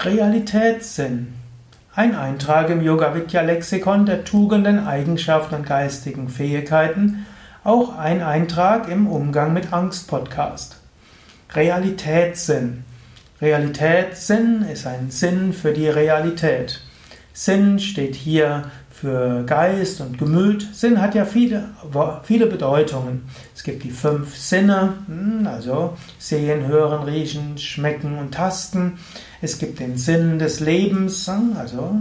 Realitätssinn. Ein Eintrag im Yoga Vidya Lexikon der Tugenden, Eigenschaften und geistigen Fähigkeiten. Auch ein Eintrag im Umgang mit Angst Podcast. Realitätssinn. Realitätssinn ist ein Sinn für die Realität. Sinn steht hier für Geist und Gemüt. Sinn hat ja viele, viele Bedeutungen. Es gibt die fünf Sinne, hm, also sehen, hören, riechen, schmecken und tasten. Es gibt den Sinn des Lebens, hm, also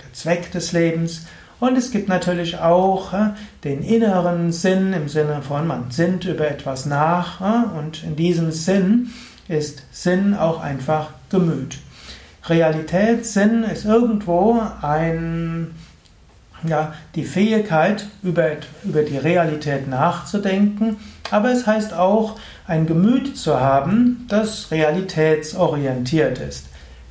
der Zweck des Lebens. Und es gibt natürlich auch hm, den inneren Sinn im Sinne von, man sinnt über etwas nach. Und in diesem Sinn ist Sinn auch einfach Gemüt. Realitätssinn ist irgendwo ein ja, die Fähigkeit, über, über die Realität nachzudenken, aber es heißt auch, ein Gemüt zu haben, das realitätsorientiert ist.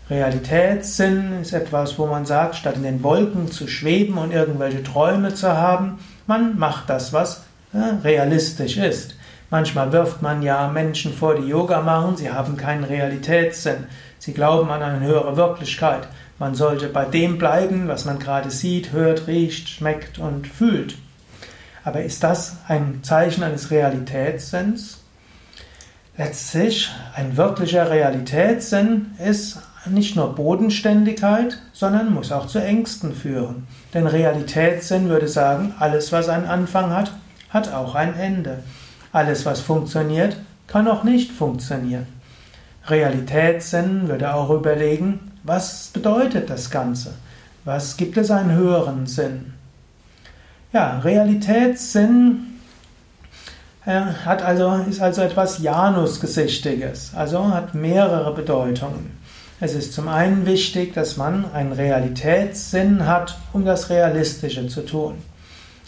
Realitätssinn ist etwas, wo man sagt, statt in den Wolken zu schweben und irgendwelche Träume zu haben, man macht das, was ja, realistisch ist. Manchmal wirft man ja Menschen vor, die Yoga machen, sie haben keinen Realitätssinn. Sie glauben an eine höhere Wirklichkeit. Man sollte bei dem bleiben, was man gerade sieht, hört, riecht, schmeckt und fühlt. Aber ist das ein Zeichen eines Realitätssinns? Letztlich, ein wirklicher Realitätssinn ist nicht nur Bodenständigkeit, sondern muss auch zu Ängsten führen. Denn Realitätssinn würde sagen, alles, was einen Anfang hat, hat auch ein Ende. Alles, was funktioniert, kann auch nicht funktionieren. Realitätssinn würde auch überlegen, was bedeutet das Ganze? Was gibt es einen höheren Sinn? Ja, Realitätssinn äh, hat also, ist also etwas Janusgesichtiges, also hat mehrere Bedeutungen. Es ist zum einen wichtig, dass man einen Realitätssinn hat, um das Realistische zu tun.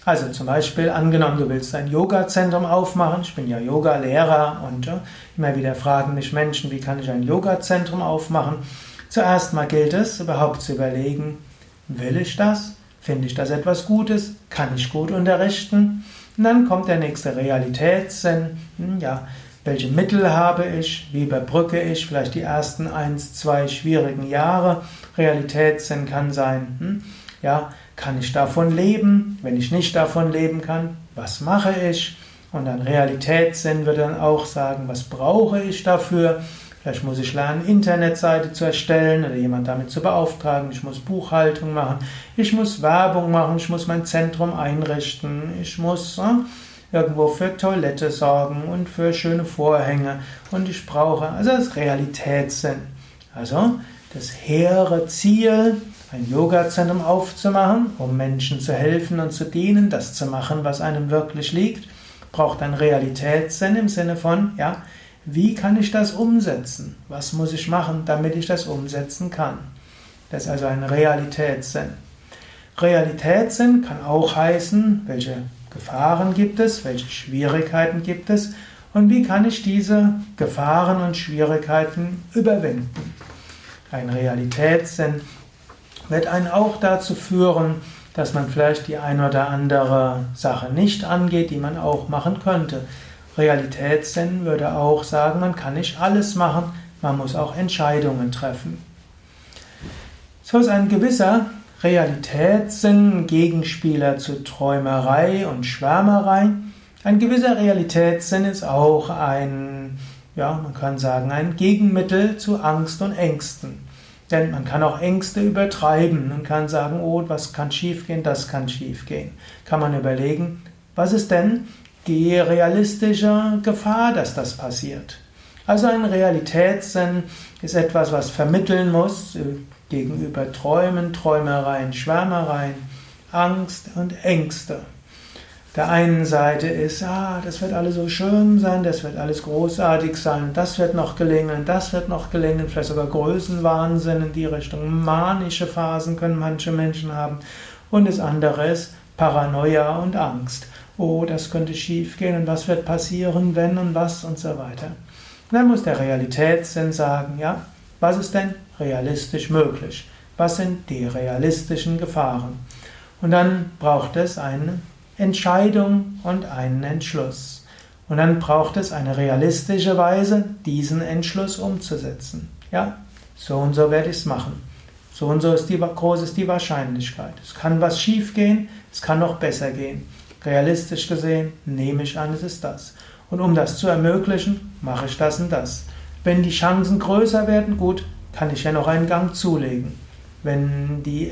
Also zum Beispiel, angenommen, du willst ein Yoga-Zentrum aufmachen. Ich bin ja Yoga-Lehrer und äh, immer wieder fragen mich Menschen, wie kann ich ein Yoga-Zentrum aufmachen? Zuerst mal gilt es, überhaupt zu überlegen, will ich das? Finde ich das etwas Gutes? Kann ich gut unterrichten? Und dann kommt der nächste Realitätssinn. Hm, ja, welche Mittel habe ich? Wie überbrücke ich vielleicht die ersten eins, zwei schwierigen Jahre? Realitätssinn kann sein, hm, ja, kann ich davon leben? Wenn ich nicht davon leben kann, was mache ich? Und dann Realitätssinn wird dann auch sagen, was brauche ich dafür? Vielleicht muss ich lernen, Internetseite zu erstellen oder jemand damit zu beauftragen. Ich muss Buchhaltung machen. Ich muss Werbung machen. Ich muss mein Zentrum einrichten. Ich muss äh, irgendwo für Toilette sorgen und für schöne Vorhänge. Und ich brauche, also das Realitätssinn. Also das hehre Ziel, ein Yoga-Zentrum aufzumachen, um Menschen zu helfen und zu dienen, das zu machen, was einem wirklich liegt, braucht ein Realitätssinn im Sinne von, ja, wie kann ich das umsetzen? Was muss ich machen, damit ich das umsetzen kann? Das ist also ein Realitätssinn. Realitätssinn kann auch heißen, welche Gefahren gibt es, welche Schwierigkeiten gibt es und wie kann ich diese Gefahren und Schwierigkeiten überwinden. Ein Realitätssinn wird einen auch dazu führen, dass man vielleicht die ein oder andere Sache nicht angeht, die man auch machen könnte. Realitätssinn würde auch sagen, man kann nicht alles machen, man muss auch Entscheidungen treffen. So ist ein gewisser Realitätssinn Gegenspieler zu Träumerei und Schwärmerei. Ein gewisser Realitätssinn ist auch ein, ja, man kann sagen, ein Gegenmittel zu Angst und Ängsten. Denn man kann auch Ängste übertreiben und kann sagen, oh, was kann schiefgehen, das kann schiefgehen. Kann man überlegen, was ist denn, die realistische Gefahr, dass das passiert. Also ein Realitätssinn ist etwas, was vermitteln muss äh, gegenüber Träumen, Träumereien, Schwärmereien, Angst und Ängste. Der einen Seite ist, ah, das wird alles so schön sein, das wird alles großartig sein, das wird noch gelingen, das wird noch gelingen, vielleicht sogar Größenwahnsinn in die Richtung. Manische Phasen können manche Menschen haben. Und das andere ist Paranoia und Angst oh, das könnte schief gehen und was wird passieren, wenn und was und so weiter. Und dann muss der Realitätssinn sagen, ja, was ist denn realistisch möglich? Was sind die realistischen Gefahren? Und dann braucht es eine Entscheidung und einen Entschluss. Und dann braucht es eine realistische Weise, diesen Entschluss umzusetzen. Ja, so und so werde ich es machen. So und so ist die, groß ist die Wahrscheinlichkeit. Es kann was schief gehen, es kann noch besser gehen. Realistisch gesehen nehme ich an, es ist das. Und um das zu ermöglichen, mache ich das und das. Wenn die Chancen größer werden, gut, kann ich ja noch einen Gang zulegen. Wenn die,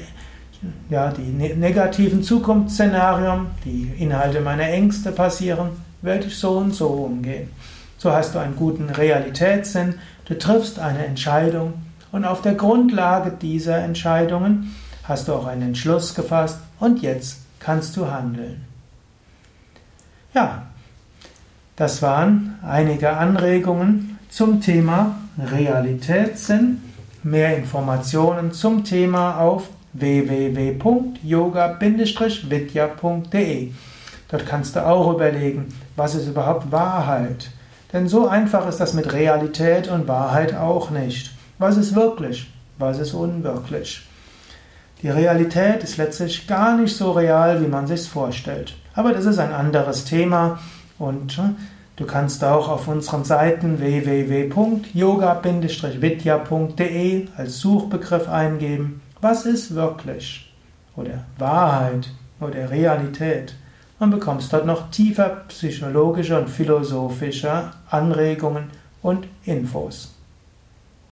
ja, die ne-, negativen Zukunftsszenarien, die Inhalte meiner Ängste passieren, werde ich so und so umgehen. So hast du einen guten Realitätssinn, du triffst eine Entscheidung und auf der Grundlage dieser Entscheidungen hast du auch einen Entschluss gefasst und jetzt kannst du handeln. Ja, das waren einige Anregungen zum Thema Realitätssinn. Mehr Informationen zum Thema auf www.yoga-vidya.de. Dort kannst du auch überlegen, was ist überhaupt Wahrheit? Denn so einfach ist das mit Realität und Wahrheit auch nicht. Was ist wirklich? Was ist unwirklich? Die Realität ist letztlich gar nicht so real, wie man sich vorstellt. Aber das ist ein anderes Thema und hm, du kannst auch auf unseren Seiten www.yoga-vidya.de als Suchbegriff eingeben, was ist wirklich oder Wahrheit oder Realität und bekommst dort noch tiefer psychologische und philosophische Anregungen und Infos.